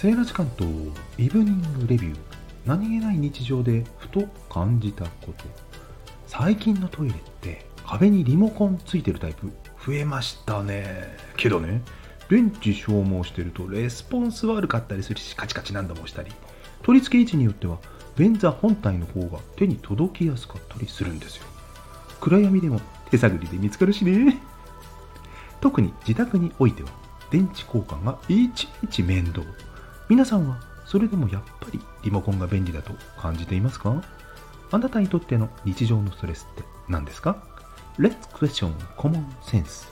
セーラ時間とイブニングレビュー。何気ない日常でふと感じたこと。最近のトイレって壁にリモコンついてるタイプ。増えましたね。けどね。電池消耗してるとレスポンス悪かったりするしカチカチ何度も押したり。取り付け位置によっては便座本体の方が手に届きやすかったりするんですよ。暗闇でも手探りで見つかるしね。特に自宅においては電池交換がいちいち面倒皆さんはそれでもやっぱりリモコンが便利だと感じていますか？あなたにとっての日常のストレスって何ですか ?Let's question common sense